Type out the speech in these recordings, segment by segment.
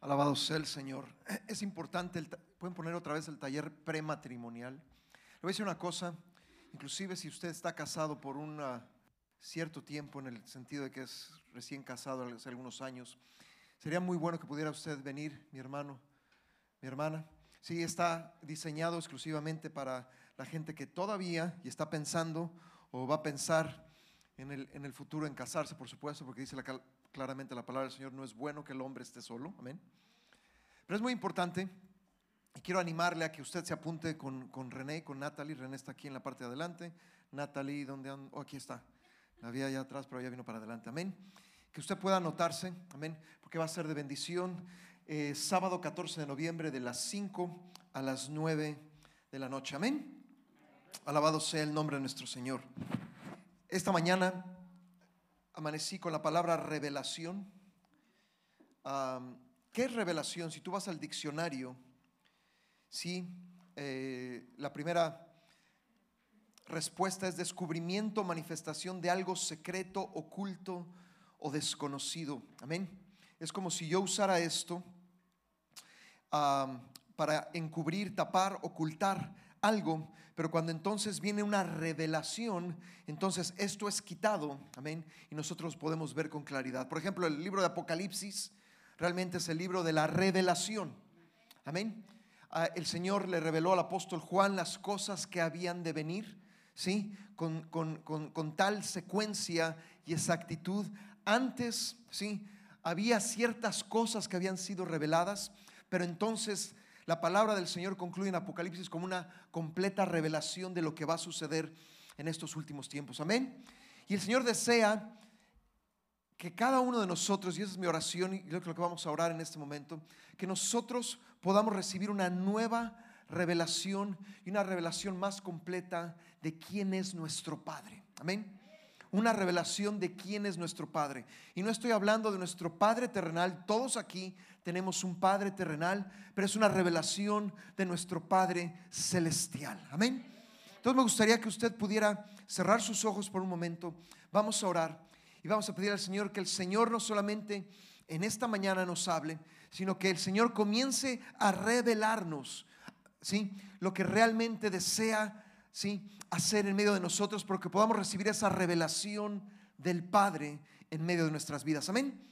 Alabado sea el Señor. Es importante, el pueden poner otra vez el taller prematrimonial. Le voy a decir una cosa, inclusive si usted está casado por un cierto tiempo, en el sentido de que es recién casado hace algunos años, sería muy bueno que pudiera usted venir, mi hermano, mi hermana. Sí, está diseñado exclusivamente para la gente que todavía y está pensando o va a pensar en el, en el futuro en casarse, por supuesto, porque dice la, claramente la palabra del Señor, no es bueno que el hombre esté solo, amén. Pero es muy importante y quiero animarle a que usted se apunte con, con René, con Natalie. René está aquí en la parte de adelante. Natalie, ¿dónde anda? Oh, aquí está. La había allá atrás, pero ya vino para adelante. Amén. Que usted pueda anotarse, amén, porque va a ser de bendición. Eh, sábado 14 de noviembre de las 5 a las 9 de la noche. Amén. Alabado sea el nombre de nuestro Señor. Esta mañana amanecí con la palabra revelación. ¿Qué es revelación? Si tú vas al diccionario, sí, eh, la primera respuesta es descubrimiento, manifestación de algo secreto, oculto o desconocido. Amén. Es como si yo usara esto para encubrir, tapar, ocultar algo, pero cuando entonces viene una revelación, entonces esto es quitado, amén, y nosotros podemos ver con claridad. Por ejemplo, el libro de Apocalipsis realmente es el libro de la revelación, amén. Ah, el Señor le reveló al apóstol Juan las cosas que habían de venir, ¿sí? Con, con tal secuencia y exactitud. Antes, ¿sí? Había ciertas cosas que habían sido reveladas, pero entonces la palabra del Señor concluye en Apocalipsis como una completa revelación de lo que va a suceder en estos últimos tiempos. Amén. Y el Señor desea que cada uno de nosotros, y esa es mi oración y lo que vamos a orar en este momento, que nosotros podamos recibir una nueva revelación y una revelación más completa de quién es nuestro Padre. Amén una revelación de quién es nuestro Padre. Y no estoy hablando de nuestro Padre terrenal, todos aquí tenemos un Padre terrenal, pero es una revelación de nuestro Padre celestial. Amén. Entonces me gustaría que usted pudiera cerrar sus ojos por un momento. Vamos a orar y vamos a pedir al Señor que el Señor no solamente en esta mañana nos hable, sino que el Señor comience a revelarnos, ¿sí? Lo que realmente desea ¿sí? hacer en medio de nosotros, porque podamos recibir esa revelación del Padre en medio de nuestras vidas. Amén.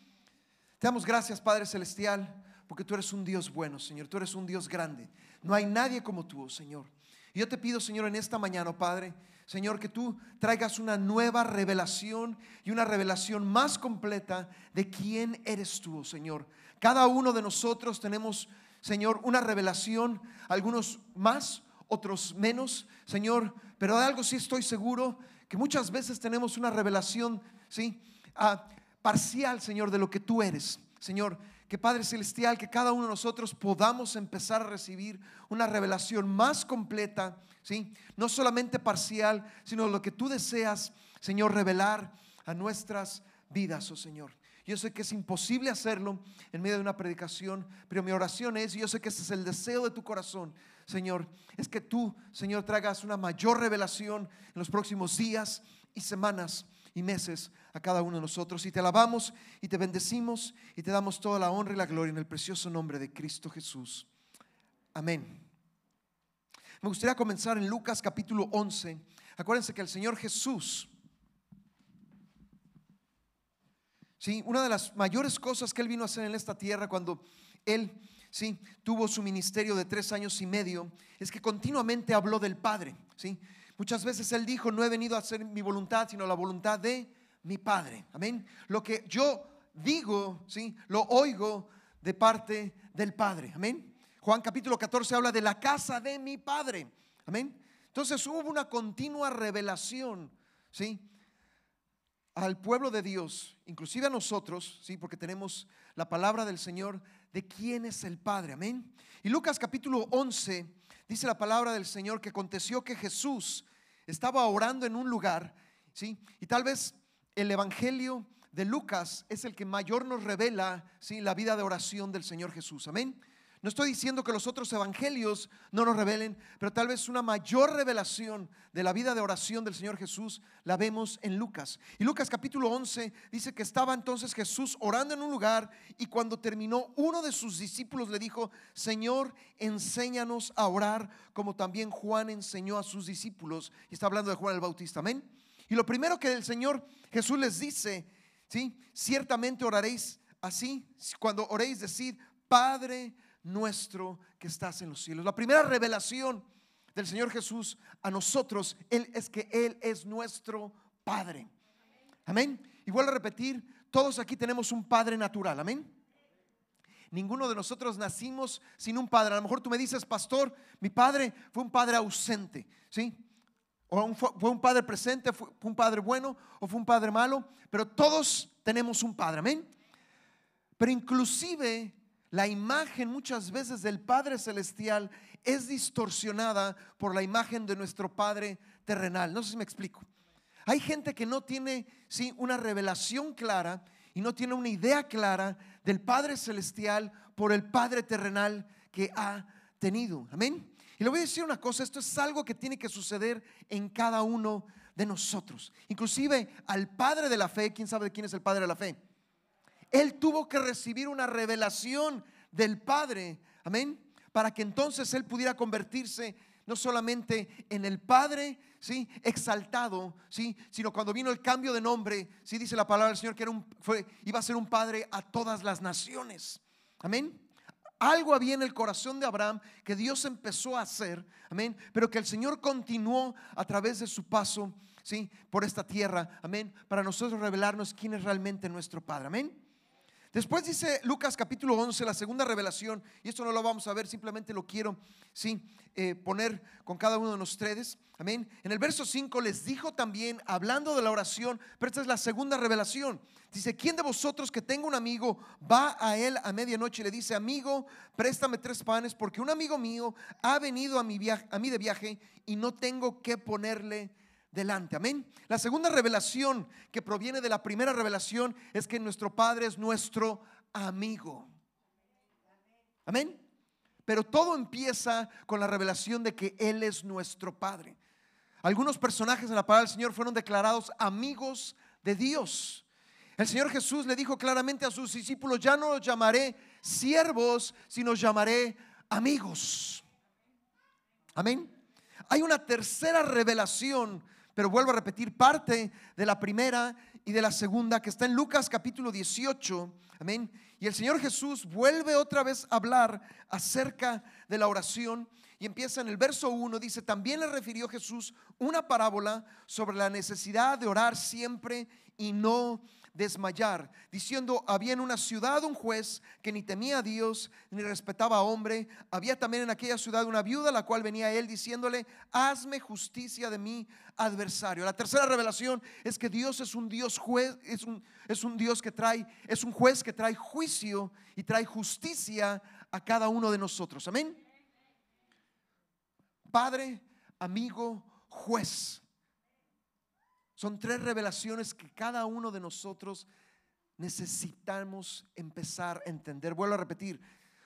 Te damos gracias, Padre Celestial, porque tú eres un Dios bueno, Señor. Tú eres un Dios grande. No hay nadie como tú, oh Señor. Y yo te pido, Señor, en esta mañana, oh Padre, Señor, que tú traigas una nueva revelación y una revelación más completa de quién eres tú, oh Señor. Cada uno de nosotros tenemos, Señor, una revelación, algunos más, otros menos, Señor, pero de algo sí estoy seguro, que muchas veces tenemos una revelación, ¿sí? Ah, parcial, Señor, de lo que tú eres. Señor, que Padre Celestial, que cada uno de nosotros podamos empezar a recibir una revelación más completa, ¿sí? No solamente parcial, sino lo que tú deseas, Señor, revelar a nuestras vidas, oh Señor. Yo sé que es imposible hacerlo en medio de una predicación, pero mi oración es, y yo sé que ese es el deseo de tu corazón, Señor, es que tú, Señor, traigas una mayor revelación en los próximos días y semanas y meses a cada uno de nosotros. Y te alabamos y te bendecimos y te damos toda la honra y la gloria en el precioso nombre de Cristo Jesús. Amén. Me gustaría comenzar en Lucas capítulo 11. Acuérdense que el Señor Jesús ¿sí? Una de las mayores cosas que Él vino a hacer en esta tierra cuando Él ¿sí? tuvo su ministerio de tres años y medio es que continuamente habló del Padre. ¿sí? Muchas veces Él dijo, no he venido a hacer mi voluntad, sino la voluntad de mi Padre. Amén. Lo que yo digo, ¿sí? lo oigo de parte del Padre. Amén. Juan capítulo 14 habla de la casa de mi Padre. Amén. Entonces hubo una continua revelación, ¿sí? Al pueblo de Dios, inclusive a nosotros, sí, porque tenemos la palabra del Señor de quién es el Padre, amén. Y Lucas capítulo 11 dice la palabra del Señor que aconteció que Jesús estaba orando en un lugar, sí, y tal vez el evangelio de Lucas es el que mayor nos revela, sí, la vida de oración del Señor Jesús, amén. No estoy diciendo que los otros evangelios no nos revelen, pero tal vez una mayor revelación de la vida de oración del Señor Jesús la vemos en Lucas. Y Lucas capítulo 11 dice que estaba entonces Jesús orando en un lugar y cuando terminó uno de sus discípulos le dijo, Señor, enséñanos a orar como también Juan enseñó a sus discípulos. Y está hablando de Juan el Bautista, amén. Y lo primero que el Señor Jesús les dice, ¿sí? Ciertamente oraréis así, cuando oréis decid, Padre nuestro que estás en los cielos. La primera revelación del Señor Jesús a nosotros él, es que Él es nuestro Padre. Amén. Y vuelvo a repetir, todos aquí tenemos un Padre natural. Amén. Ninguno de nosotros nacimos sin un padre. A lo mejor tú me dices, pastor, mi padre fue un padre ausente, ¿sí? O fue un padre presente, fue un padre bueno o fue un padre malo, pero todos tenemos un padre, amén. Pero inclusive la imagen muchas veces del Padre Celestial es distorsionada por la imagen de nuestro Padre terrenal. No sé si me explico. Hay gente que no tiene ¿sí? una revelación clara y no tiene una idea clara del Padre Celestial por el Padre terrenal que ha tenido. Amén. Y le voy a decir una cosa, esto es algo que tiene que suceder en cada uno de nosotros. Inclusive al Padre de la fe, ¿quién sabe quién es el Padre de la fe? Él tuvo que recibir una revelación del Padre, amén, para que entonces él pudiera convertirse no solamente en el Padre, ¿sí? exaltado, ¿sí? sino cuando vino el cambio de nombre, ¿sí? dice la palabra del Señor que era un, fue, iba a ser un Padre a todas las naciones. Amén. Algo había en el corazón de Abraham que Dios empezó a hacer, amén, pero que el Señor continuó a través de su paso, ¿sí? por esta tierra, amén, para nosotros revelarnos quién es realmente nuestro Padre, amén. Después dice Lucas capítulo 11, la segunda revelación, y esto no lo vamos a ver, simplemente lo quiero ¿sí? Eh, poner con cada uno de ustedes. Amén. En el verso 5 les dijo también, hablando de la oración, pero esta es la segunda revelación. Dice, ¿quién de vosotros que tenga un amigo va a él a medianoche y le dice, amigo, préstame tres panes porque un amigo mío ha venido a, mi a mí de viaje y no tengo que ponerle delante. Amén. La segunda revelación que proviene de la primera revelación es que nuestro Padre es nuestro amigo. Amén. Pero todo empieza con la revelación de que Él es nuestro Padre. Algunos personajes en la palabra del Señor fueron declarados amigos de Dios. El Señor Jesús le dijo claramente a sus discípulos, ya no los llamaré siervos, sino llamaré amigos. Amén. Hay una tercera revelación pero vuelvo a repetir parte de la primera y de la segunda que está en Lucas capítulo 18. Amén. Y el Señor Jesús vuelve otra vez a hablar acerca de la oración y empieza en el verso 1, dice, también le refirió Jesús una parábola sobre la necesidad de orar siempre y no desmayar, diciendo, había en una ciudad un juez que ni temía a Dios ni respetaba a hombre. Había también en aquella ciudad una viuda, la cual venía él diciéndole, hazme justicia de mi adversario. La tercera revelación es que Dios es un Dios juez, es un, es un Dios que trae, es un juez que trae juicio y trae justicia a cada uno de nosotros. Amén. Padre, amigo, juez. Son tres revelaciones que cada uno de nosotros necesitamos empezar a entender. Vuelvo a repetir,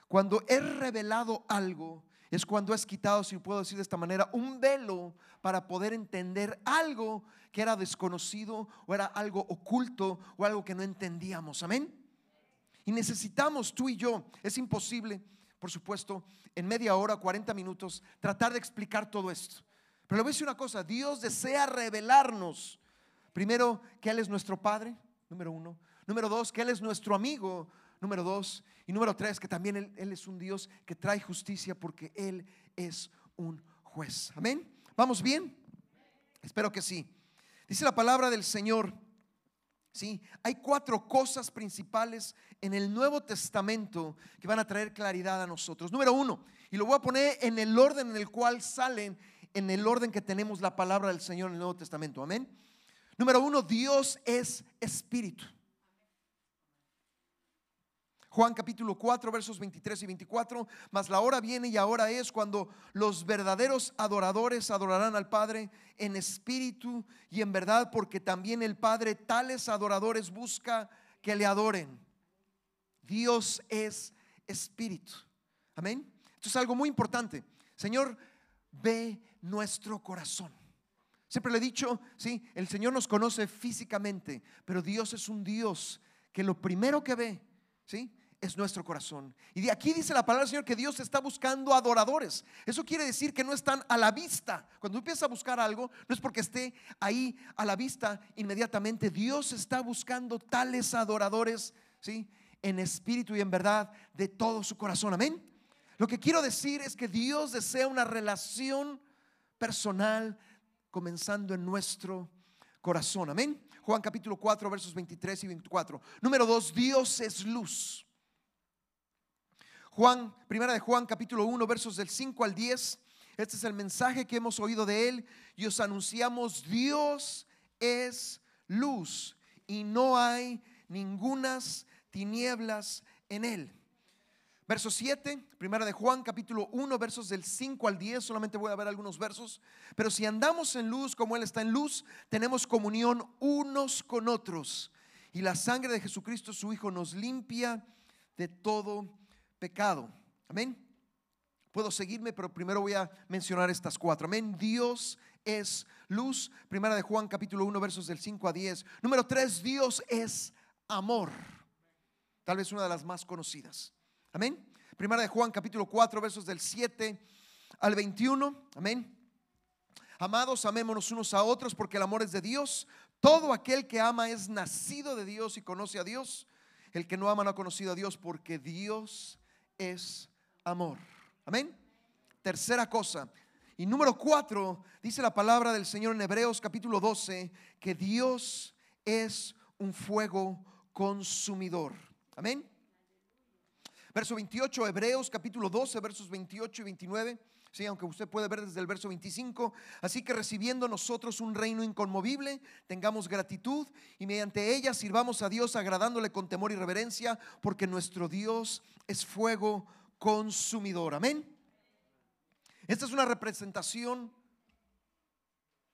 cuando es revelado algo, es cuando es quitado, si puedo decir de esta manera, un velo para poder entender algo que era desconocido o era algo oculto o algo que no entendíamos. Amén. Y necesitamos tú y yo, es imposible, por supuesto, en media hora, 40 minutos, tratar de explicar todo esto. Pero le voy a decir una cosa, Dios desea revelarnos Primero, que Él es nuestro Padre, número uno. Número dos, que Él es nuestro amigo, número dos. Y número tres, que también Él, es un Dios que trae justicia porque Él es un juez. Amén. ¿Vamos bien? Espero que sí. Dice la palabra del Señor. Sí, hay cuatro cosas principales en el Nuevo Testamento que van a traer claridad a nosotros. Número uno, y lo voy a poner en el orden en el cual salen, en el orden que tenemos la palabra del Señor en el Nuevo Testamento. Amén. Número uno, Dios es espíritu. Juan capítulo 4 versos 23 y 24, mas la hora viene y ahora es cuando los verdaderos adoradores adorarán al Padre en espíritu y en verdad, porque también el Padre tales adoradores busca que le adoren. Dios es espíritu. Amén. Esto es algo muy importante. Señor, ve nuestro corazón. Siempre le he dicho, sí, el Señor nos conoce físicamente, pero Dios es un Dios que lo primero que ve, sí, es nuestro corazón. Y de aquí dice la palabra del Señor que Dios está buscando adoradores. Eso quiere decir que no están a la vista. Cuando tú empiezas a buscar algo, no es porque esté ahí a la vista inmediatamente. Dios está buscando tales adoradores, ¿sí? En espíritu y en verdad de todo su corazón. Amén. Lo que quiero decir es que Dios desea una relación personal comenzando en nuestro corazón. Amén. Juan capítulo 4, versos 23 y 24. Número 2, Dios es luz. Juan, primera de Juan capítulo 1, versos del 5 al 10. Este es el mensaje que hemos oído de él y os anunciamos, Dios es luz y no hay ningunas tinieblas en él. Verso 7, primera de Juan, capítulo 1, versos del 5 al 10, solamente voy a ver algunos versos. Pero si andamos en luz como Él está en luz, tenemos comunión unos con otros. Y la sangre de Jesucristo, su Hijo, nos limpia de todo pecado. Amén. Puedo seguirme, pero primero voy a mencionar estas cuatro. Amén. Dios es luz. Primera de Juan, capítulo 1, versos del 5 a 10. Número 3, Dios es amor. Tal vez una de las más conocidas. Amén. Primera de Juan capítulo 4 versos del 7 al 21. Amén. Amados, amémonos unos a otros porque el amor es de Dios. Todo aquel que ama es nacido de Dios y conoce a Dios. El que no ama no ha conocido a Dios porque Dios es amor. Amén. Tercera cosa. Y número cuatro, dice la palabra del Señor en Hebreos capítulo 12, que Dios es un fuego consumidor. Amén. Verso 28, Hebreos capítulo 12, versos 28 y 29. Sí, aunque usted puede ver desde el verso 25. Así que recibiendo nosotros un reino inconmovible, tengamos gratitud y mediante ella sirvamos a Dios agradándole con temor y reverencia, porque nuestro Dios es fuego consumidor. Amén. Esta es una representación,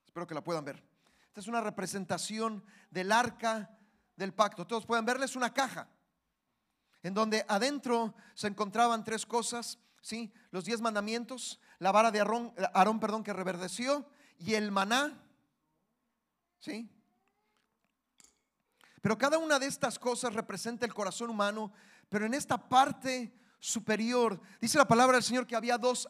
espero que la puedan ver. Esta es una representación del arca del pacto. Todos pueden verla, es una caja en donde adentro se encontraban tres cosas, ¿sí? Los diez mandamientos, la vara de Aarón, Aarón perdón, que reverdeció y el maná, ¿sí? Pero cada una de estas cosas representa el corazón humano, pero en esta parte superior, dice la palabra del Señor que había dos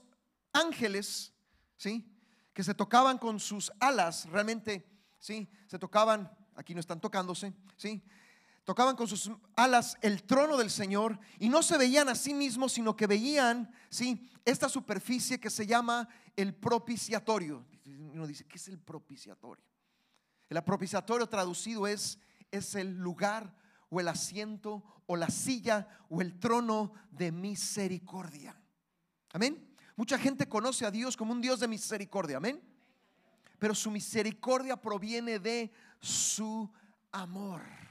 ángeles, ¿sí? Que se tocaban con sus alas, realmente, ¿sí? Se tocaban, aquí no están tocándose, ¿sí? Tocaban con sus alas el trono del Señor y no se veían a sí mismos, sino que veían, ¿sí? Esta superficie que se llama el propiciatorio. Uno dice, ¿qué es el propiciatorio? El propiciatorio traducido es, es el lugar o el asiento o la silla o el trono de misericordia. Amén. Mucha gente conoce a Dios como un Dios de misericordia. Amén. Pero su misericordia proviene de su amor.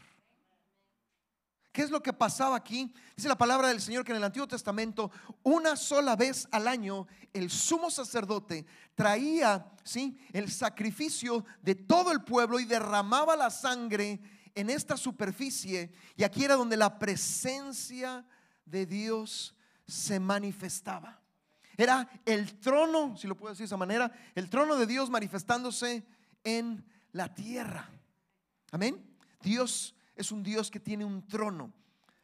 ¿Qué es lo que pasaba aquí? Dice la palabra del Señor que en el Antiguo Testamento, una sola vez al año, el sumo sacerdote traía ¿sí? el sacrificio de todo el pueblo y derramaba la sangre en esta superficie. Y aquí era donde la presencia de Dios se manifestaba. Era el trono, si lo puedo decir de esa manera, el trono de Dios manifestándose en la tierra. Amén. Dios es un Dios que tiene un trono.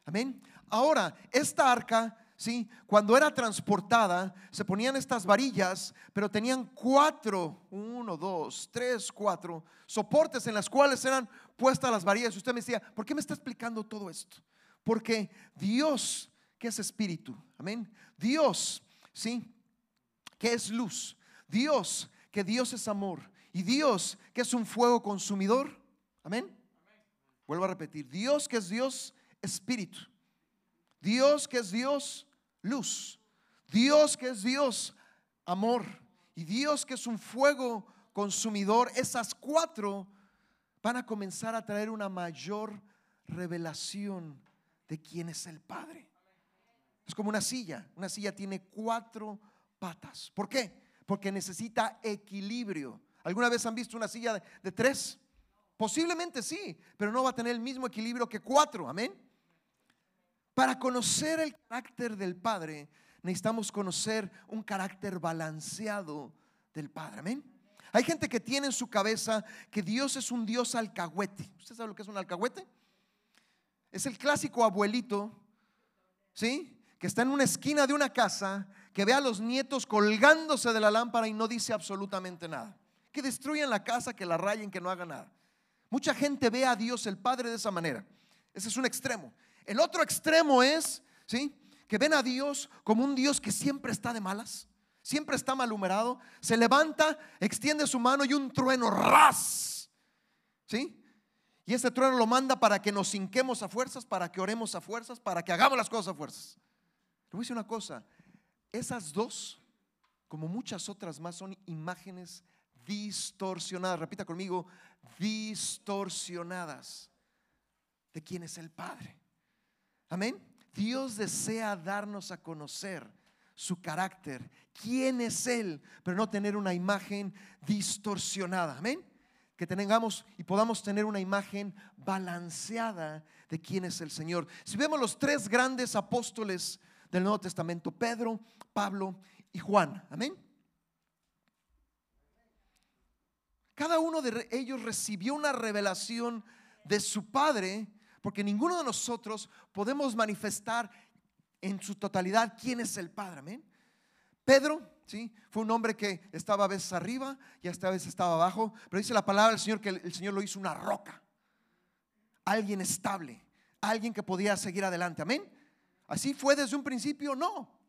Amén. Ahora, esta arca, ¿sí? Cuando era transportada, se ponían estas varillas, pero tenían cuatro, uno, dos, tres, cuatro soportes en las cuales eran puestas las varillas. Y usted me decía, ¿por qué me está explicando todo esto? Porque Dios, que es espíritu, amén. Dios, ¿sí? Que es luz. Dios, que Dios es amor. Y Dios, que es un fuego consumidor. Amén. Vuelvo a repetir, Dios que es Dios, espíritu. Dios que es Dios, luz. Dios que es Dios, amor. Y Dios que es un fuego consumidor. Esas cuatro van a comenzar a traer una mayor revelación de quién es el Padre. Es como una silla. Una silla tiene cuatro patas. ¿Por qué? Porque necesita equilibrio. ¿Alguna vez han visto una silla de, de tres? Posiblemente sí, pero no va a tener el mismo equilibrio que cuatro. Amén. Para conocer el carácter del Padre, necesitamos conocer un carácter balanceado del Padre. Amén. Hay gente que tiene en su cabeza que Dios es un Dios alcahuete. ¿Usted sabe lo que es un alcahuete? Es el clásico abuelito, ¿sí? Que está en una esquina de una casa, que ve a los nietos colgándose de la lámpara y no dice absolutamente nada. Que destruyan la casa, que la rayen, que no haga nada. Mucha gente ve a Dios el Padre de esa manera. Ese es un extremo. El otro extremo es, ¿sí? Que ven a Dios como un Dios que siempre está de malas, siempre está malhumorado, se levanta, extiende su mano y un trueno ras. ¿Sí? Y ese trueno lo manda para que nos hinquemos a fuerzas, para que oremos a fuerzas, para que hagamos las cosas a fuerzas. Le voy a decir una cosa, esas dos, como muchas otras más, son imágenes distorsionadas. Repita conmigo, distorsionadas de quién es el Padre. Amén. Dios desea darnos a conocer su carácter, quién es Él, pero no tener una imagen distorsionada. Amén. Que tengamos y podamos tener una imagen balanceada de quién es el Señor. Si vemos los tres grandes apóstoles del Nuevo Testamento, Pedro, Pablo y Juan. Amén. Cada uno de ellos recibió una revelación de su Padre, porque ninguno de nosotros podemos manifestar en su totalidad quién es el Padre. Amén. Pedro, ¿sí? Fue un hombre que estaba a veces arriba y esta vez estaba abajo, pero dice la palabra del Señor que el Señor lo hizo una roca. Alguien estable, alguien que podía seguir adelante. Amén. Así fue desde un principio, no.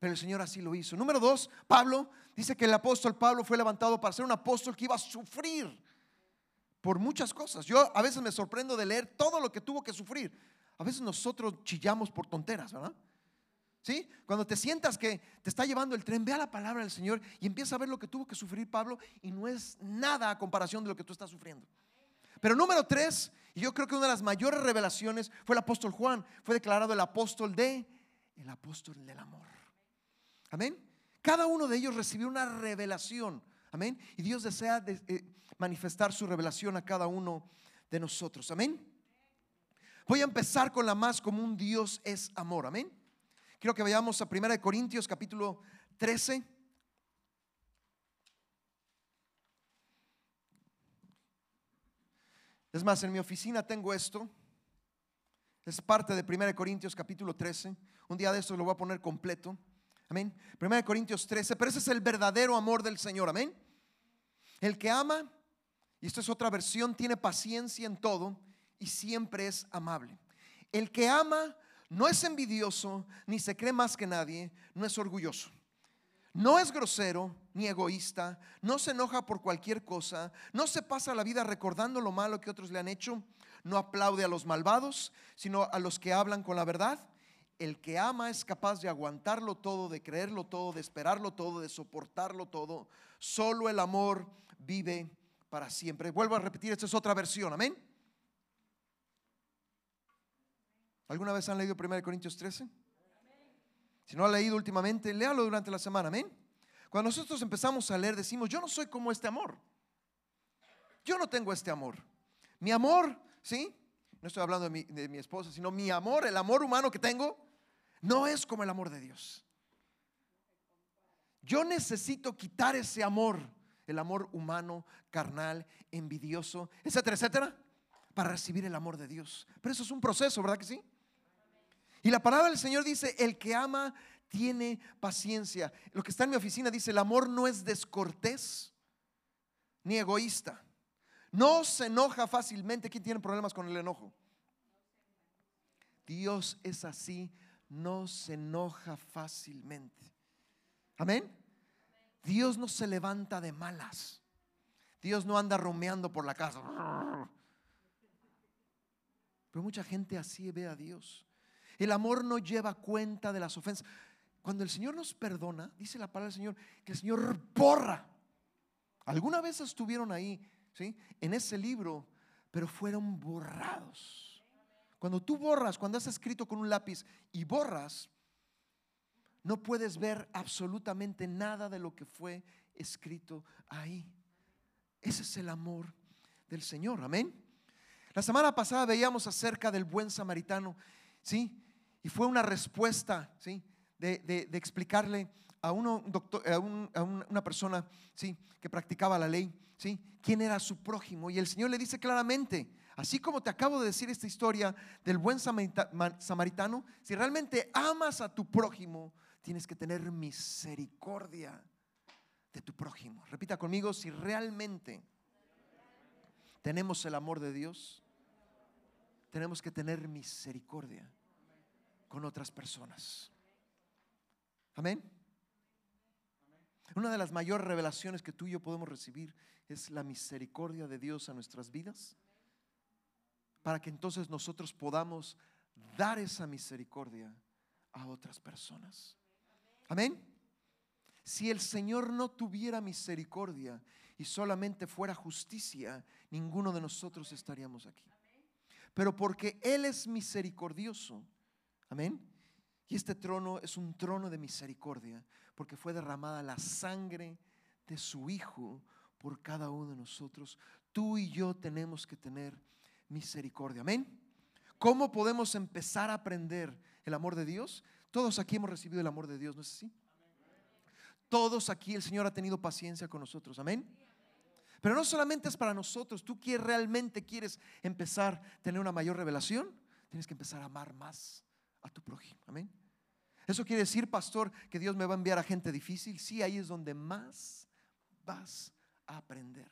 Pero el Señor así lo hizo. Número dos, Pablo dice que el apóstol Pablo fue levantado para ser un apóstol que iba a sufrir por muchas cosas. Yo a veces me sorprendo de leer todo lo que tuvo que sufrir. A veces nosotros chillamos por tonteras, ¿verdad? ¿Sí? Cuando te sientas que te está llevando el tren, ve a la palabra del Señor y empieza a ver lo que tuvo que sufrir Pablo y no es nada a comparación de lo que tú estás sufriendo. Pero número tres, y yo creo que una de las mayores revelaciones fue el apóstol Juan, fue declarado el apóstol de, el apóstol del amor. Amén. Cada uno de ellos recibió una revelación. Amén. Y Dios desea eh, manifestar su revelación a cada uno de nosotros. Amén. Voy a empezar con la más común, Dios es amor. Amén. Quiero que vayamos a 1 Corintios capítulo 13. Es más, en mi oficina tengo esto. Es parte de 1 Corintios capítulo 13. Un día de esto lo voy a poner completo. Amén. 1 Corintios 13. Pero ese es el verdadero amor del Señor. Amén. El que ama, y esto es otra versión, tiene paciencia en todo y siempre es amable. El que ama no es envidioso, ni se cree más que nadie, no es orgulloso. No es grosero ni egoísta, no se enoja por cualquier cosa, no se pasa la vida recordando lo malo que otros le han hecho, no aplaude a los malvados, sino a los que hablan con la verdad. El que ama es capaz de aguantarlo todo, de creerlo todo, de esperarlo todo, de soportarlo todo. Solo el amor vive para siempre. Vuelvo a repetir, esta es otra versión, amén. ¿Alguna vez han leído 1 Corintios 13? Si no ha leído últimamente, léalo durante la semana, amén. Cuando nosotros empezamos a leer, decimos, yo no soy como este amor. Yo no tengo este amor. Mi amor, ¿sí? No estoy hablando de mi, de mi esposa, sino mi amor, el amor humano que tengo, no es como el amor de Dios. Yo necesito quitar ese amor, el amor humano, carnal, envidioso, etcétera, etcétera, para recibir el amor de Dios. Pero eso es un proceso, ¿verdad que sí? Y la palabra del Señor dice, el que ama tiene paciencia. Lo que está en mi oficina dice, el amor no es descortés ni egoísta. No se enoja fácilmente. ¿Quién tiene problemas con el enojo? Dios es así no se enoja fácilmente. Amén. Dios no se levanta de malas. Dios no anda romeando por la casa. Pero mucha gente así ve a Dios. El amor no lleva cuenta de las ofensas. Cuando el Señor nos perdona, dice la palabra del Señor, que el Señor borra. Alguna vez estuvieron ahí, ¿sí? En ese libro, pero fueron borrados. Cuando tú borras, cuando has escrito con un lápiz y borras, no puedes ver absolutamente nada de lo que fue escrito ahí. Ese es el amor del Señor, amén. La semana pasada veíamos acerca del buen samaritano, ¿sí? Y fue una respuesta, ¿sí? de, explicarle a, uno, un doctor, a, un- a un- una persona ¿sí? que practicaba la ley, ¿sí? quién era su prójimo. Y el Señor le dice claramente, así como te acabo de decir esta historia del buen samarita- ma- samaritano, si realmente amas a tu prójimo, tienes que tener misericordia de tu prójimo. Repita conmigo, si realmente tenemos el amor de Dios, tenemos que tener misericordia con otras personas. Amén. Una de las mayores revelaciones que tú y yo podemos recibir es la misericordia de Dios a nuestras vidas, para que entonces nosotros podamos dar esa misericordia a otras personas. Amén. Si el Señor no tuviera misericordia y solamente fuera justicia, ninguno de nosotros estaríamos aquí. Pero porque Él es misericordioso, amén. Y este trono es un trono de misericordia, porque fue derramada la sangre de su Hijo por cada uno de nosotros. Tú y yo tenemos que tener misericordia, amén. ¿Cómo podemos empezar a aprender el amor de Dios? Todos aquí hemos recibido el amor de Dios, ¿no es así? Todos aquí el Señor ha tenido paciencia con nosotros, amén. Pero no solamente es para nosotros, tú que realmente quieres empezar a tener una mayor revelación, tienes que empezar a amar más a tu prójimo, amén. Eso quiere decir, pastor, que Dios me va a enviar a gente difícil. Sí, ahí es donde más vas a aprender.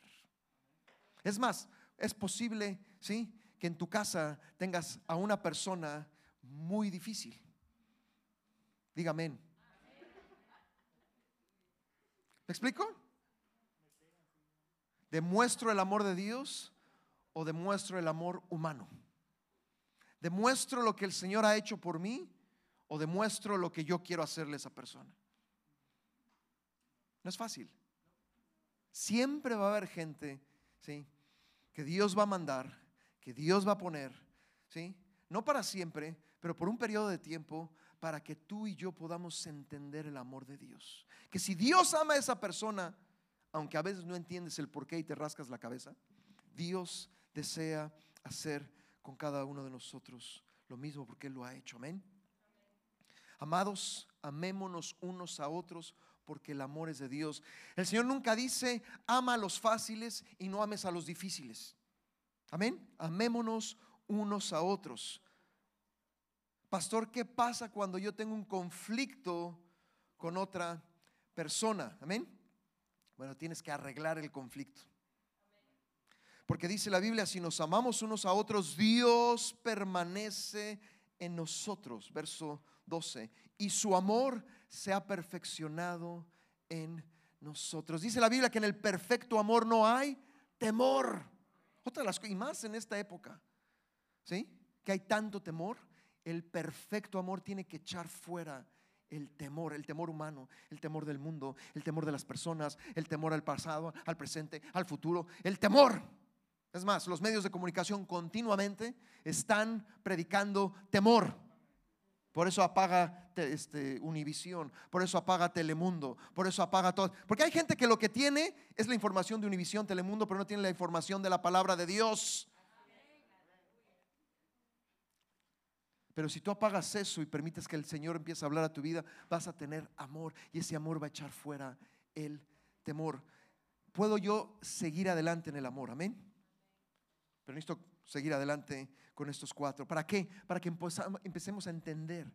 Es más, es posible, ¿sí? Que en tu casa tengas a una persona muy difícil. Diga amén. ¿Me explico? ¿Demuestro el amor de Dios o demuestro el amor humano? ¿Demuestro lo que el Señor ha hecho por mí o demuestro lo que yo quiero hacerle a esa persona? No es fácil. Siempre va a haber gente, ¿sí? Que Dios va a mandar, que Dios va a poner, ¿sí? No para siempre, pero por un periodo de tiempo para que tú y yo podamos entender el amor de Dios. Que si Dios ama a esa persona, aunque a veces no entiendes el por qué y te rascas la cabeza, Dios desea hacer con cada uno de nosotros lo mismo porque Él lo ha hecho. Amén. Amados, amémonos unos a otros porque el amor es de Dios. El Señor nunca dice, ama a los fáciles y no ames a los difíciles. Amén. Amémonos unos a otros. Pastor, ¿qué pasa cuando yo tengo un conflicto con otra persona? Amén. Bueno, tienes que arreglar el conflicto. Porque dice la Biblia, si nos amamos unos a otros, Dios permanece en nosotros. Verso 12. Y su amor se ha perfeccionado en nosotros. Dice la Biblia que en el perfecto amor no hay temor. Y más en esta época, ¿sí? Que hay tanto temor. El perfecto amor tiene que echar fuera el temor, el temor humano, el temor del mundo, el temor de las personas, el temor al pasado, al presente, al futuro, el temor. Es más, los medios de comunicación continuamente están predicando temor. Por eso apaga te- este, Univisión, por eso apaga Telemundo, por eso apaga todo. Porque hay gente que lo que tiene es la información de Univisión, Telemundo, pero no tiene la información de la palabra de Dios. Pero si tú apagas eso y permites que el Señor empiece a hablar a tu vida, vas a tener amor y ese amor va a echar fuera el temor. ¿Puedo yo seguir adelante en el amor? Amén. Pero necesito seguir adelante con estos cuatro. ¿Para qué? Para que empecemos a entender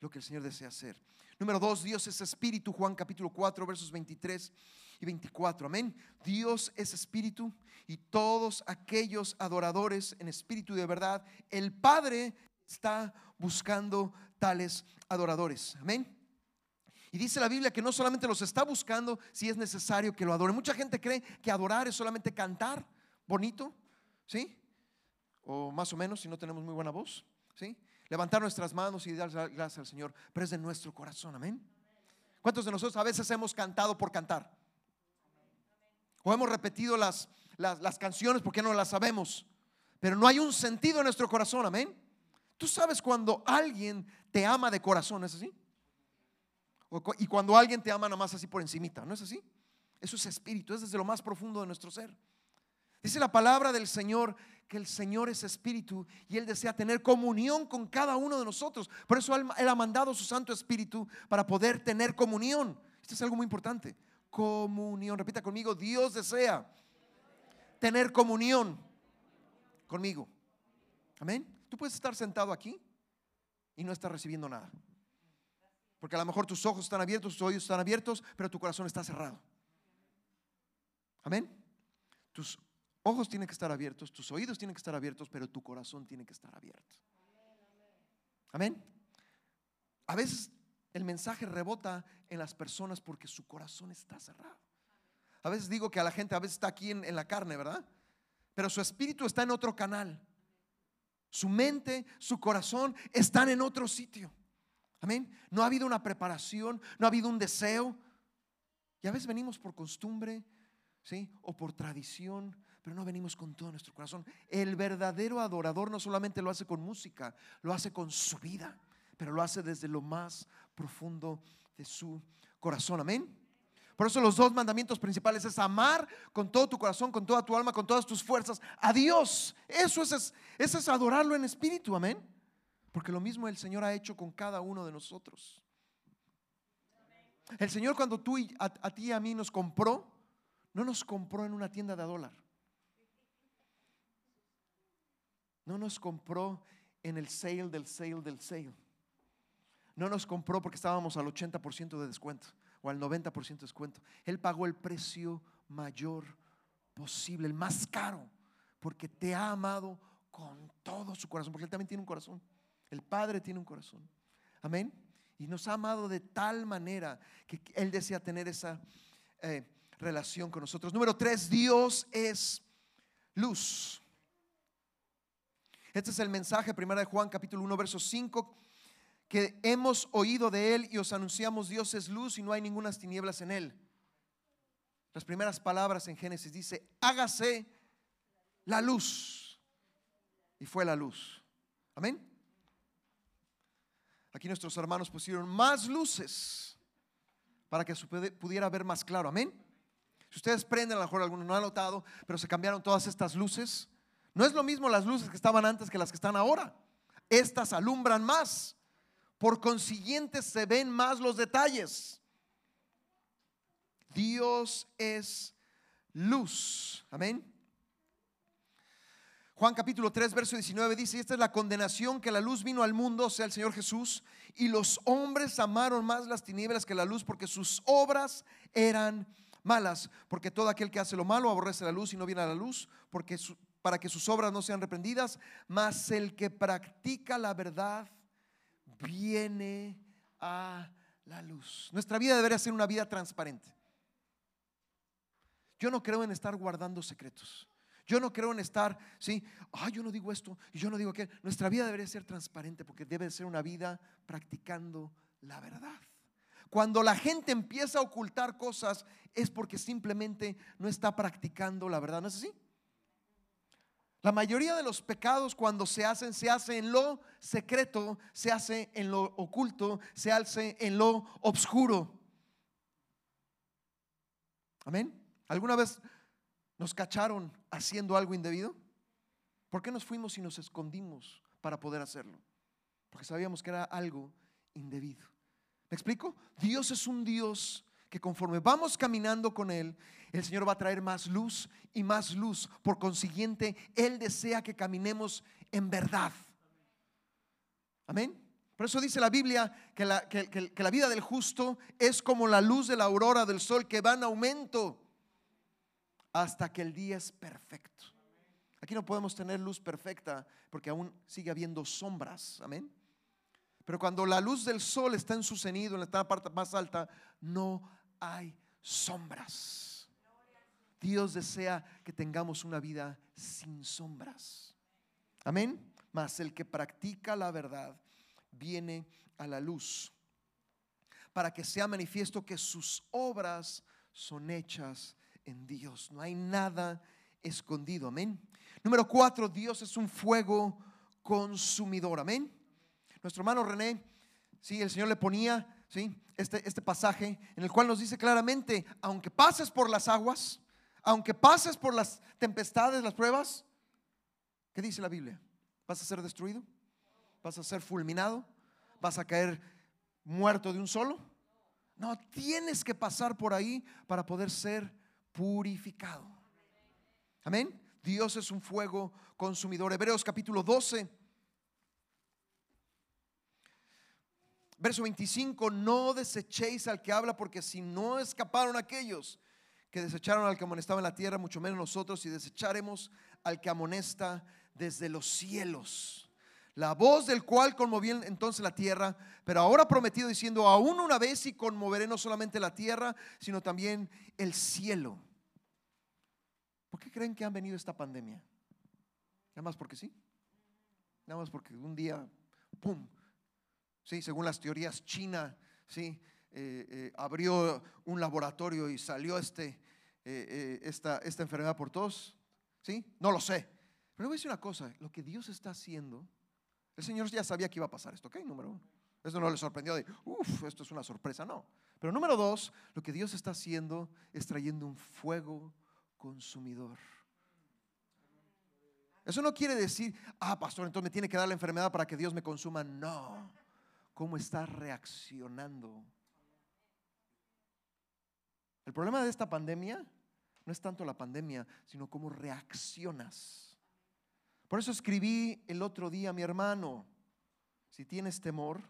lo que el Señor desea hacer. Número dos, Dios es espíritu. Juan capítulo 4, versos 23 y 24. Amén. Dios es espíritu y todos aquellos adoradores en espíritu de verdad, el Padre está buscando tales adoradores. Amén. Y dice la Biblia que no solamente los está buscando si es necesario que lo adoren. Mucha gente cree que adorar es solamente cantar bonito, ¿sí? O más o menos si no tenemos muy buena voz, ¿sí? Levantar nuestras manos y dar gracias al Señor, pero es de nuestro corazón, amén. ¿Cuántos de nosotros a veces hemos cantado por cantar? O hemos repetido las, las, canciones porque no las sabemos, pero no hay un sentido en nuestro corazón, amén. Tú sabes cuando alguien te ama de corazón, ¿es así? Y cuando alguien te ama nada más así por encimita, ¿no es así? Eso es espíritu, es desde lo más profundo de nuestro ser. Dice la palabra del Señor que el Señor es espíritu y Él desea tener comunión con cada uno de nosotros. Por eso Él, ha mandado su Santo Espíritu para poder tener comunión. Esto es algo muy importante. Comunión. Repita conmigo, Dios desea tener comunión conmigo. Amén. Tú puedes estar sentado aquí y no estar recibiendo nada. Porque a lo mejor tus ojos están abiertos, tus oídos están abiertos, pero tu corazón está cerrado. Amén. Tus ojos tienen que estar abiertos, tus oídos tienen que estar abiertos, pero tu corazón tiene que estar abierto. Amén. A veces el mensaje rebota en las personas porque su corazón está cerrado. A veces digo que a la gente a veces está aquí en, la carne, ¿verdad? Pero su espíritu está en otro canal. Su mente, su corazón están en otro sitio. Amén. No ha habido una preparación, no ha habido un deseo. Y a veces venimos por costumbre, ¿sí? O por tradición, pero no venimos con todo nuestro corazón. El verdadero adorador no solamente lo hace con música, lo hace con su vida, pero lo hace desde lo más profundo de su corazón. Amén. Por eso los dos mandamientos principales es amar con todo tu corazón, con toda tu alma, con todas tus fuerzas a Dios. Eso es, eso es adorarlo en espíritu, amén. Porque lo mismo el Señor ha hecho con cada uno de nosotros. El Señor cuando tú y a, a ti y a mí nos compró, no nos compró en una tienda de dólar. No nos compró en el sale del sale del sale. No nos compró porque estábamos al 80% de descuento o al 90% de descuento. Él pagó el precio mayor posible, el más caro, porque te ha amado con todo su corazón, porque Él también tiene un corazón. El Padre tiene un corazón. Amén. Y nos ha amado de tal manera que Él desea tener esa eh, relación con nosotros. Número tres, Dios es luz. Este es el mensaje, primera de Juan capítulo 1, verso 5 que hemos oído de Él y os anunciamos Dios es luz y no hay ninguna tinieblas en Él. Las primeras palabras en Génesis dice, hágase la luz. Y fue la luz. Amén. Aquí nuestros hermanos pusieron más luces para que pudiera ver más claro. Amén. Si ustedes prenden, a lo mejor algunos no han notado, pero se cambiaron todas estas luces. No es lo mismo las luces que estaban antes que las que están ahora. Estas alumbran más. Por consiguiente se ven más los detalles. Dios es luz. Amén. Juan capítulo 3, verso 19 dice, esta es la condenación que la luz vino al mundo, sea el Señor Jesús, y los hombres amaron más las tinieblas que la luz porque sus obras eran malas, porque todo aquel que hace lo malo aborrece la luz y no viene a la luz, porque para que sus obras no sean reprendidas, mas el que practica la verdad viene a la luz. Nuestra vida debería ser una vida transparente. Yo no creo en estar guardando secretos. Yo no creo en estar, sí, ah, yo no digo esto y yo no digo aquello. Nuestra vida debería ser transparente porque debe ser una vida practicando la verdad. Cuando la gente empieza a ocultar cosas es porque simplemente no está practicando la verdad, ¿no es así? La mayoría de los pecados cuando se hacen, se hace en lo secreto, se hace en lo oculto, se hace en lo obscuro. Amén. ¿Alguna vez nos cacharon haciendo algo indebido? ¿Por qué nos fuimos y nos escondimos para poder hacerlo? Porque sabíamos que era algo indebido. ¿Me explico? Dios es un Dios que conforme vamos caminando con Él, el Señor va a traer más luz y más luz. Por consiguiente, Él desea que caminemos en verdad. Amén. Por eso dice la Biblia que la, que, la vida del justo es como la luz de la aurora del sol que va en aumento hasta que el día es perfecto. Aquí no podemos tener luz perfecta porque aún sigue habiendo sombras. Amén. Pero cuando la luz del sol está en su cenido, en la parte más alta, no hay sombras. Dios desea que tengamos una vida sin sombras. Amén. Mas el que practica la verdad viene a la luz para que sea manifiesto que sus obras son hechas en Dios. No hay nada escondido. Amén. Número cuatro, Dios es un fuego consumidor. Amén. Nuestro hermano René, sí, el Señor le ponía ¿sí? este, este pasaje en el cual nos dice claramente, aunque pases por las aguas, Aunque pases por las tempestades, las pruebas, ¿qué dice la Biblia? ¿Vas a ser destruido? ¿Vas a ser fulminado? ¿Vas a caer muerto de un solo? No, tienes que pasar por ahí para poder ser purificado. Amén. Dios es un fuego consumidor. Hebreos capítulo 12. Verso 25, no desechéis al que habla, porque si no escaparon aquellos que desecharon al que amonestaba en la tierra, mucho menos nosotros, y desecharemos al que amonesta desde los cielos. La voz del cual conmovió entonces la tierra, pero ahora prometido diciendo, aún una vez y conmoveré no solamente la tierra, sino también el cielo. ¿Por qué creen que han venido esta pandemia? Nada más porque sí. Nada más porque un día, ¡pum! Sí, según las teorías, China, sí, eh, eh, abrió un laboratorio y salió este, eh, esta, esta enfermedad por todos. ¿Sí? No lo sé. Pero voy a decir una cosa, lo que Dios está haciendo, el Señor ya sabía que iba a pasar esto, ¿ok? Número uno. Esto no le sorprendió de, uff, esto es una sorpresa, no. Pero número dos, lo que Dios está haciendo es trayendo un fuego consumidor. Eso no quiere decir, ah, pastor, entonces me tiene que dar la enfermedad para que Dios me consuma. No. ¿Cómo está reaccionando? El problema de esta pandemia no es tanto la pandemia, sino cómo reaccionas. Por eso escribí el otro día, mi hermano, si tienes temor,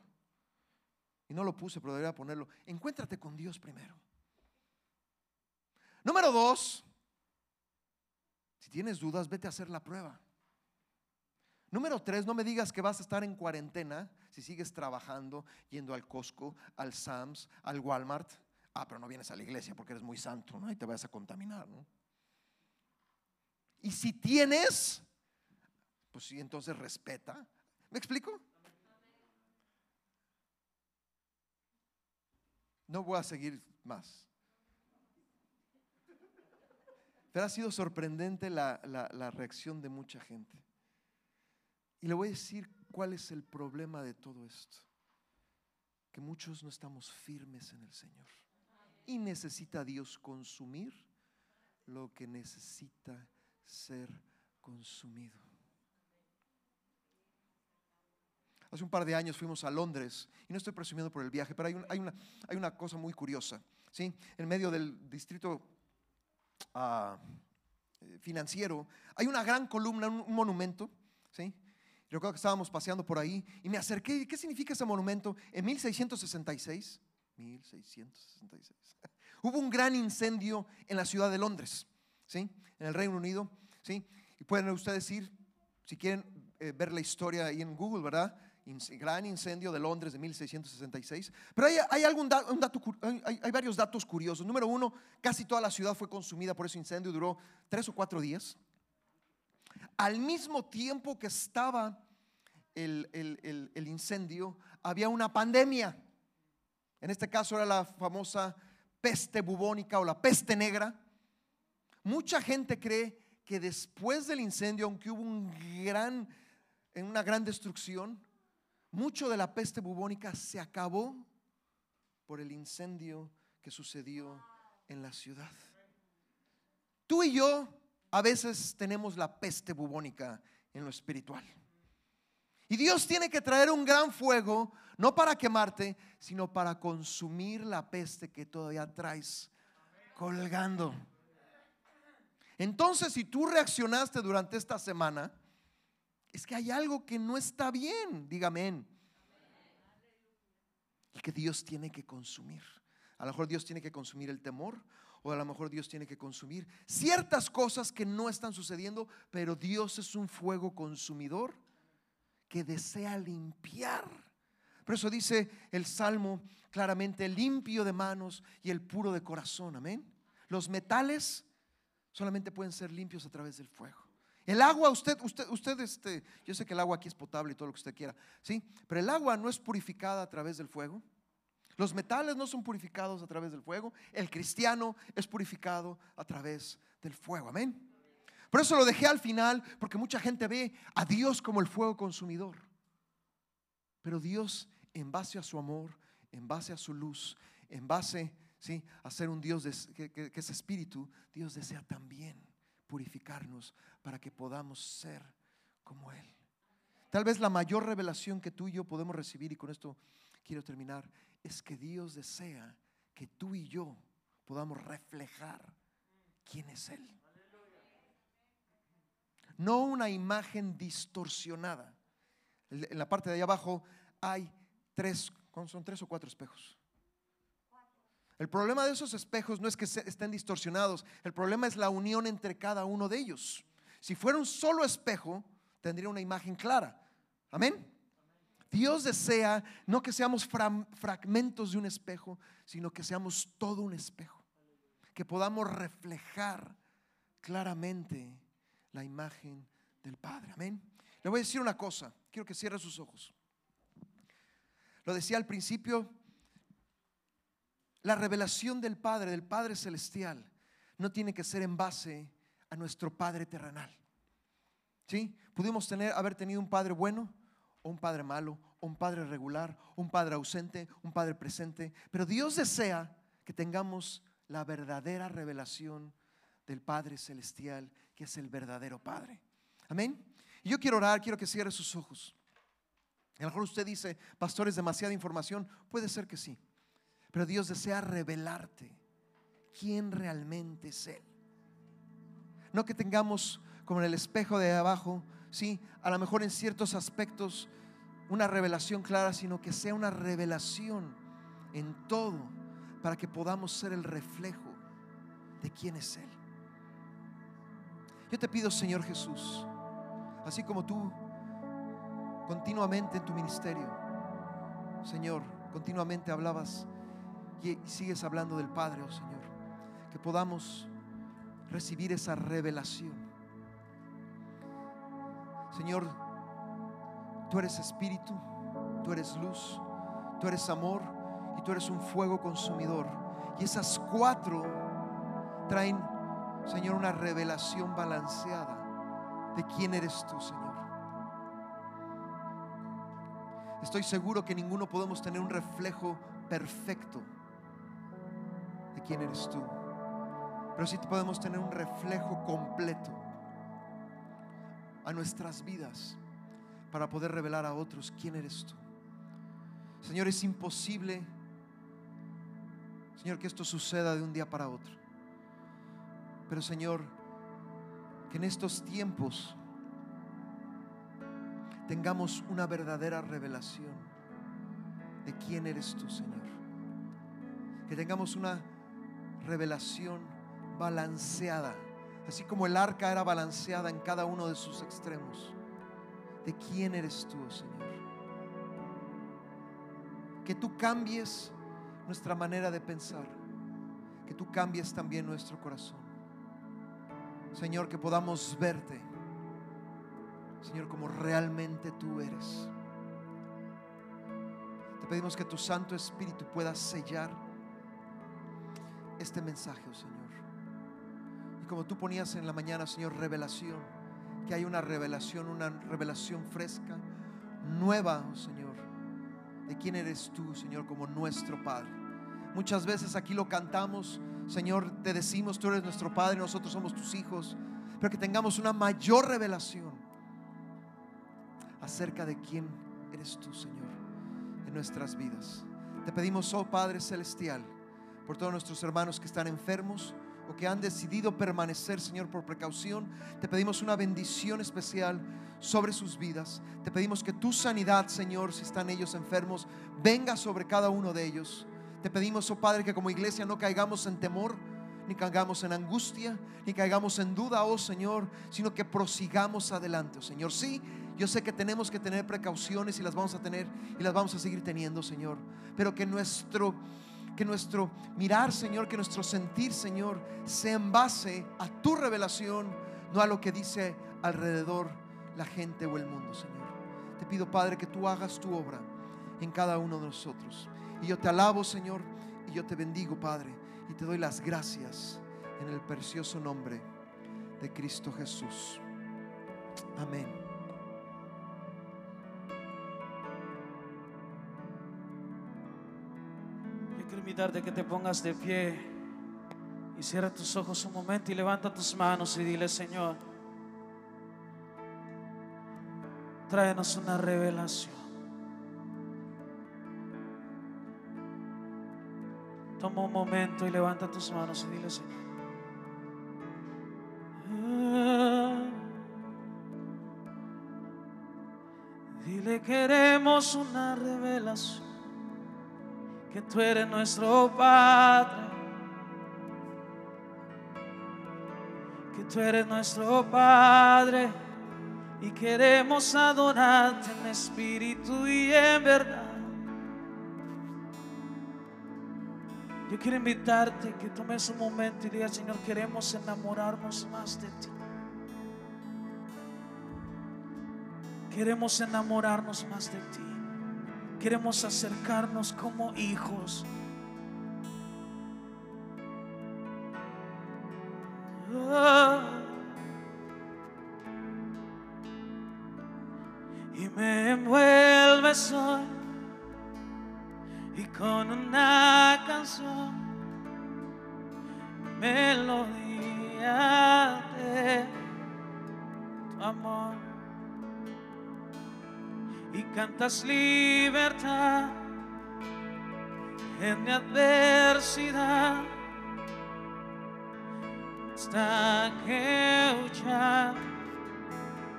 y no lo puse, pero debería ponerlo, encuéntrate con Dios primero. Número dos, si tienes dudas, vete a hacer la prueba. Número tres, no me digas que vas a estar en cuarentena si sigues trabajando, yendo al Costco, al Sams, al Walmart. Ah, pero no vienes a la iglesia porque eres muy santo, ¿no? Y te vas a contaminar, ¿no? Y si tienes, pues sí, entonces respeta. ¿Me explico? No voy a seguir más. Pero ha sido sorprendente la, reacción de mucha gente. Y le voy a decir cuál es el problema de todo esto. Que muchos no estamos firmes en el Señor. Y necesita Dios consumir lo que necesita ser consumido. Hace un par de años fuimos a Londres y no estoy presumiendo por el viaje, pero hay, hay, una, hay una cosa muy curiosa. ¿sí? En medio del distrito Ah, eh, financiero, hay una gran columna, un, monumento, ¿sí? Recuerdo que estábamos paseando por ahí y me acerqué. ¿Qué significa ese monumento? En 1666, 1666, hubo un gran incendio en la ciudad de Londres, ¿sí? En el Reino Unido, ¿sí? Y pueden ustedes ir, si quieren eh, ver la historia ahí en Google, ¿verdad? gran incendio de Londres de 1666. Pero hay, algún un dato, hay, varios datos curiosos. Número uno, casi toda la ciudad fue consumida por ese incendio, duró tres o cuatro días. Al mismo tiempo que estaba el, el incendio, había una pandemia. En este caso era la famosa peste bubónica o la peste negra. Mucha gente cree que después del incendio, aunque hubo un gran, una gran destrucción, mucho de la peste bubónica se acabó por el incendio que sucedió en la ciudad. Tú y yo a veces tenemos la peste bubónica en lo espiritual. Y Dios tiene que traer un gran fuego, no para quemarte, sino para consumir la peste que todavía traes colgando. Entonces, si tú reaccionaste durante esta semana, es que hay algo que no está bien, dígame. Y que Dios tiene que consumir. A lo mejor Dios tiene que consumir el temor o a lo mejor Dios tiene que consumir ciertas cosas que no están sucediendo, pero Dios es un fuego consumidor que desea limpiar. Por eso dice el Salmo claramente, limpio de manos y el puro de corazón, amén. Los metales solamente pueden ser limpios a través del fuego. El agua, usted, usted, usted, este, yo sé que el agua aquí es potable y todo lo que usted quiera, ¿sí? Pero el agua no es purificada a través del fuego. Los metales no son purificados a través del fuego. El cristiano es purificado a través del fuego. Amén. Por eso lo dejé al final, porque mucha gente ve a Dios como el fuego consumidor. Pero Dios, en base a su amor, en base a su luz, en base, ¿sí? a ser un Dios que, que es espíritu, Dios desea también purificarnos para que podamos ser como Él. Tal vez la mayor revelación que tú y yo podemos recibir, y con esto quiero terminar, es que Dios desea que tú y yo podamos reflejar quién es Él. No una imagen distorsionada. En la parte de ahí abajo hay tres, son tres o cuatro espejos. El problema de esos espejos no es que estén distorsionados, el problema es la unión entre cada uno de ellos. Si fuera un solo espejo, tendría una imagen clara. Amén. Dios desea no que seamos fragmentos de un espejo, sino que seamos todo un espejo. Que podamos reflejar claramente la imagen del Padre. Amén. Le voy a decir una cosa. Quiero que cierre sus ojos. Lo decía al principio, la revelación del Padre, del Padre Celestial, no tiene que ser en base a nuestro Padre terrenal. ¿Sí? Pudimos tener, haber tenido un Padre bueno, un padre malo, un padre regular, un padre ausente, un padre presente. Pero Dios desea que tengamos la verdadera revelación del Padre Celestial, que es el verdadero Padre. Amén. Y yo quiero orar, quiero que cierre sus ojos. A lo mejor usted dice, pastor, es demasiada información. Puede ser que sí. Pero Dios desea revelarte quién realmente es Él. No que tengamos como en el espejo de abajo sí, a lo mejor en ciertos aspectos una revelación clara, sino que sea una revelación en todo para que podamos ser el reflejo de quién es Él. Yo te pido, Señor Jesús, así como tú continuamente en tu ministerio, Señor, continuamente hablabas y sigues hablando del Padre, oh Señor, que podamos recibir esa revelación Señor, tú eres espíritu, tú eres luz, tú eres amor y tú eres un fuego consumidor. Y esas cuatro traen, Señor, una revelación balanceada de quién eres tú, Señor. Estoy seguro que ninguno podemos tener un reflejo perfecto de quién eres tú. Pero sí podemos tener un reflejo completo a nuestras vidas para poder revelar a otros quién eres tú. Señor, es imposible, Señor, que esto suceda de un día para otro. Pero Señor, que en estos tiempos tengamos una verdadera revelación de quién eres tú, Señor. Que tengamos una revelación balanceada así como el arca era balanceada en cada uno de sus extremos. ¿De quién eres tú, Señor? Que tú cambies nuestra manera de pensar, que tú cambies también nuestro corazón. Señor, que podamos verte, Señor, como realmente tú eres. Te pedimos que tu Santo Espíritu pueda sellar este mensaje, oh Señor como tú ponías en la mañana, Señor, revelación. Que hay una revelación, una revelación fresca, nueva, oh Señor, de quién eres tú, Señor, como nuestro Padre. Muchas veces aquí lo cantamos, Señor, te decimos, tú eres nuestro Padre, nosotros somos tus hijos, pero que tengamos una mayor revelación acerca de quién eres tú, Señor, en nuestras vidas. Te pedimos, oh Padre Celestial, por todos nuestros hermanos que están enfermos, o que han decidido permanecer, Señor, por precaución, te pedimos una bendición especial sobre sus vidas. Te pedimos que tu sanidad, Señor, si están ellos enfermos, venga sobre cada uno de ellos. Te pedimos, oh Padre, que como iglesia no caigamos en temor, ni caigamos en angustia, ni caigamos en duda, oh Señor, sino que prosigamos adelante, oh Señor. Sí, yo sé que tenemos que tener precauciones y las vamos a tener y las vamos a seguir teniendo, Señor, pero que nuestro que nuestro mirar, Señor, que nuestro sentir, Señor, sea en base a tu revelación, no a lo que dice alrededor la gente o el mundo, Señor. Te pido, Padre, que tú hagas tu obra en cada uno de nosotros. Y yo te alabo, Señor, y yo te bendigo, Padre, y te doy las gracias en el precioso nombre de Cristo Jesús. Amén. Invitarte que te pongas de pie y cierra tus ojos un momento y levanta tus manos y dile, Señor, tráenos una revelación. Toma un momento y levanta tus manos y dile, Señor. Dile, queremos una revelación que tú eres nuestro Padre, que tú eres nuestro Padre y queremos adorarte en espíritu y en verdad. Yo quiero invitarte que tomes un momento y digas, Señor, queremos enamorarnos más de ti. Queremos enamorarnos más de ti. Queremos acercarnos como hijos. Ah. Y me envuelves hoy y con una canción, melodía de tu amor y cantas en mi adversidad. Hasta que huya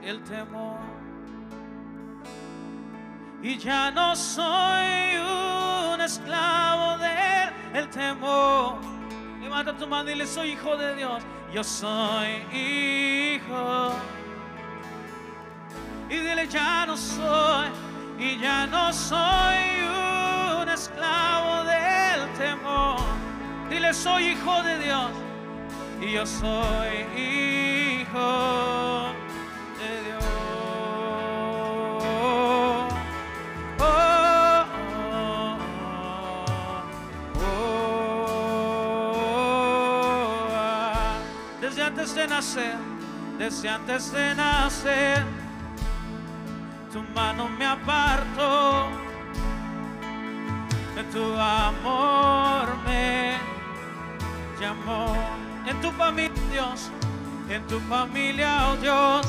el temor. Y ya no soy un esclavo del temor. Levanta tu mano y le soy hijo de Dios. Yo soy hijo y dile ya no soy y ya no soy un esclavo del temor. Dile soy hijo de Dios y yo soy hijo de Dios. Oh, oh, oh, ah. Desde antes de nacer, desde antes de nacer tu mano me apartó, de tu amor me llamó. En tu familia, Dios, en tu familia, oh Dios,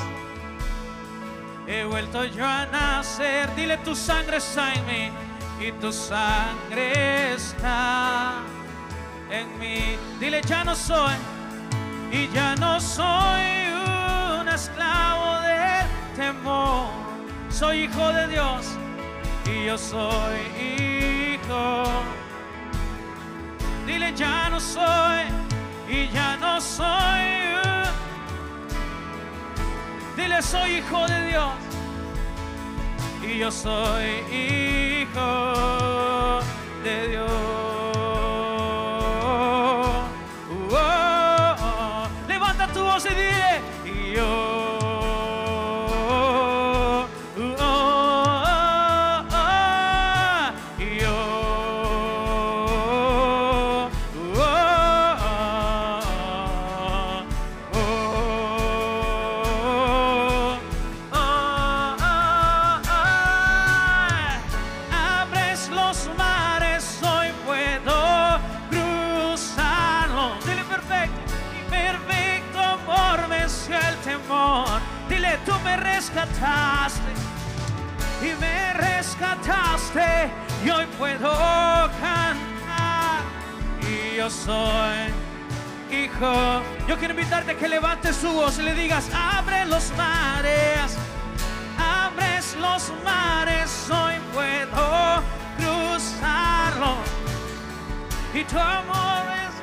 he vuelto yo a nacer. Dile, tu sangre está en mí y tu sangre está en mí. Dile, ya no soy y ya no soy un esclavo del temor soy hijo de Dios y yo soy hijo. Dile, ya no soy y ya no soy. Dile, soy hijo de Dios y yo soy hijo de Dios. Y me rescataste y hoy puedo cantar. Y yo soy hijo. Yo quiero invitarte a que levantes su voz y le digas abre los mares abres los mares hoy puedo cruzarlo. Y tu amor es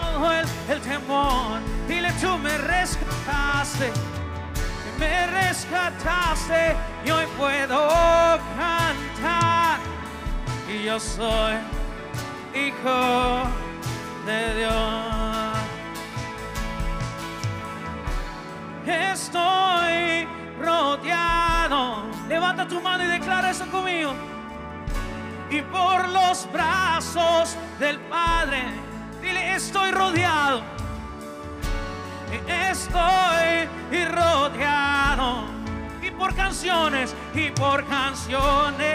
todo el, el temor. Dile tú me rescataste me rescataste y hoy puedo cantar. Y yo soy hijo de Dios. Estoy rodeado. Levanta tu mano y declara eso conmigo. Y por los brazos del Padre, dile, estoy rodeado estoy rodeado y por canciones y por canciones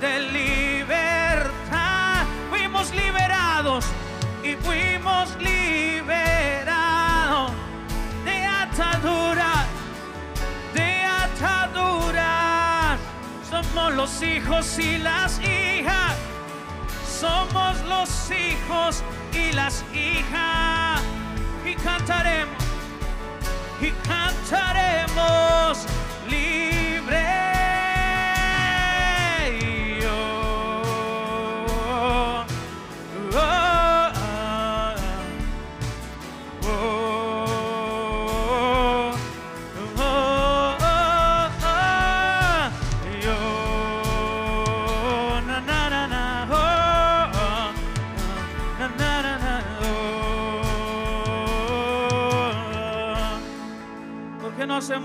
de libertad. Fuimos liberados y fuimos liberados de ataduras de ataduras. Somos los hijos y las hijas somos los hijos y las hijas. Y cantaremos. Y cantaremos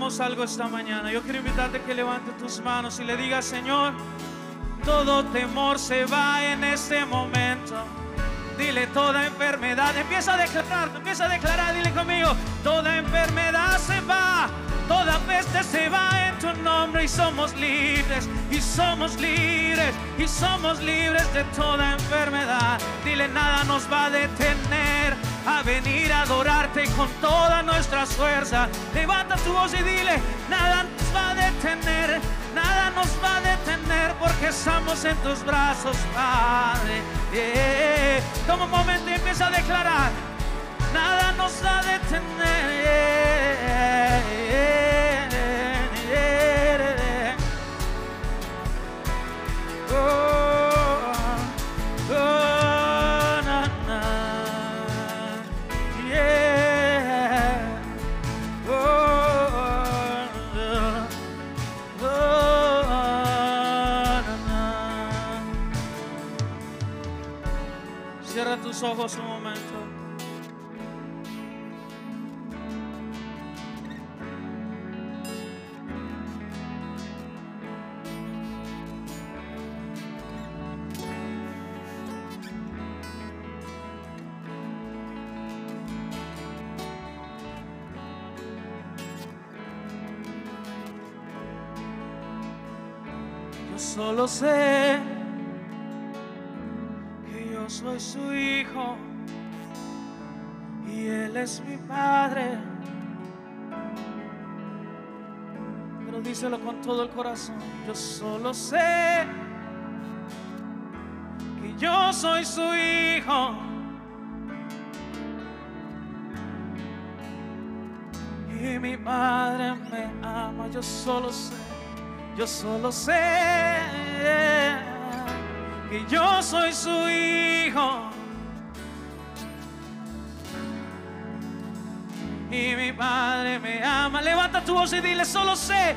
¿Por qué no hacemos algo esta mañana? Yo quiero invitarte que levante tus manos y le digas, Señor, todo temor se va en este momento. Dile toda enfermedad, empieza a declarar, empieza a declarar, dile conmigo, toda enfermedad se va, toda peste se va en tu nombre y somos libres, y somos libres, y somos libres de toda enfermedad. Dile, nada nos va a detener a venir a adorarte con todas nuestras fuerzas. Levanta tu voz y dile, nada nos va a detener, nada nos va a detener porque estamos en tus brazos, Padre. Yeah. Toma un momento y empieza a declarar, nada nos va a detener. Cierra tus ojos un momento. Solo sé díselo con todo el corazón. Yo solo sé que yo soy su hijo. Y mi padre me ama, yo solo sé. Yo solo sé que yo soy su hijo. Y mi padre me ama. Levanta tu voz y dile, solo sé,